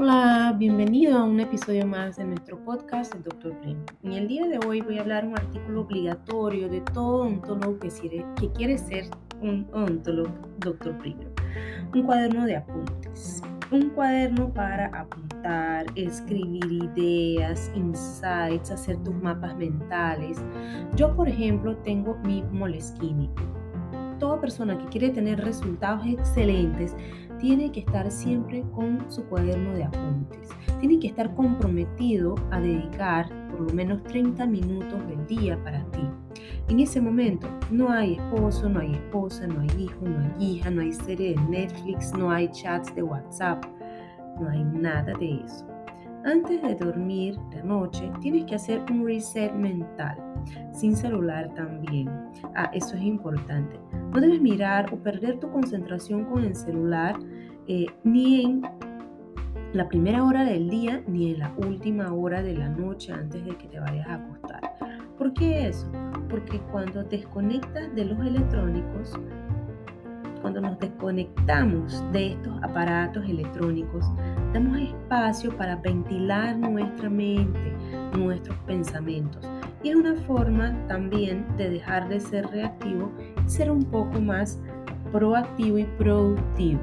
Hola, bienvenido a un episodio más de nuestro podcast El Doctor Primo. En el día de hoy voy a hablar un artículo obligatorio de todo odontólogo que quiere, ser un odontólogo Doctor Primo. Un cuaderno de apuntes. Un cuaderno para apuntar, escribir ideas, insights, hacer tus mapas mentales. Yo, por ejemplo, tengo mi Moleskine. Toda persona que quiere tener resultados excelentes tiene que estar siempre con su cuaderno de apuntes. Tiene que estar comprometido a dedicar por lo menos 30 minutos del día para ti. En ese momento no hay esposo, no hay esposa, no hay hijo, no hay hija, no hay serie de Netflix, no hay chats de WhatsApp, no hay nada de eso. Antes de dormir de noche, tienes que hacer un reset mental, sin celular también. Ah, eso es importante. No debes mirar o perder tu concentración con el celular eh, ni en la primera hora del día ni en la última hora de la noche antes de que te vayas a acostar. ¿Por qué eso? Porque cuando desconectas de los electrónicos, cuando nos desconectamos de estos aparatos electrónicos, damos espacio para ventilar nuestra mente, nuestros pensamientos. Y es una forma también de dejar de ser reactivo y ser un poco más proactivo y productivo.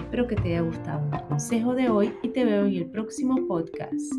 Espero que te haya gustado el consejo de hoy y te veo en el próximo podcast.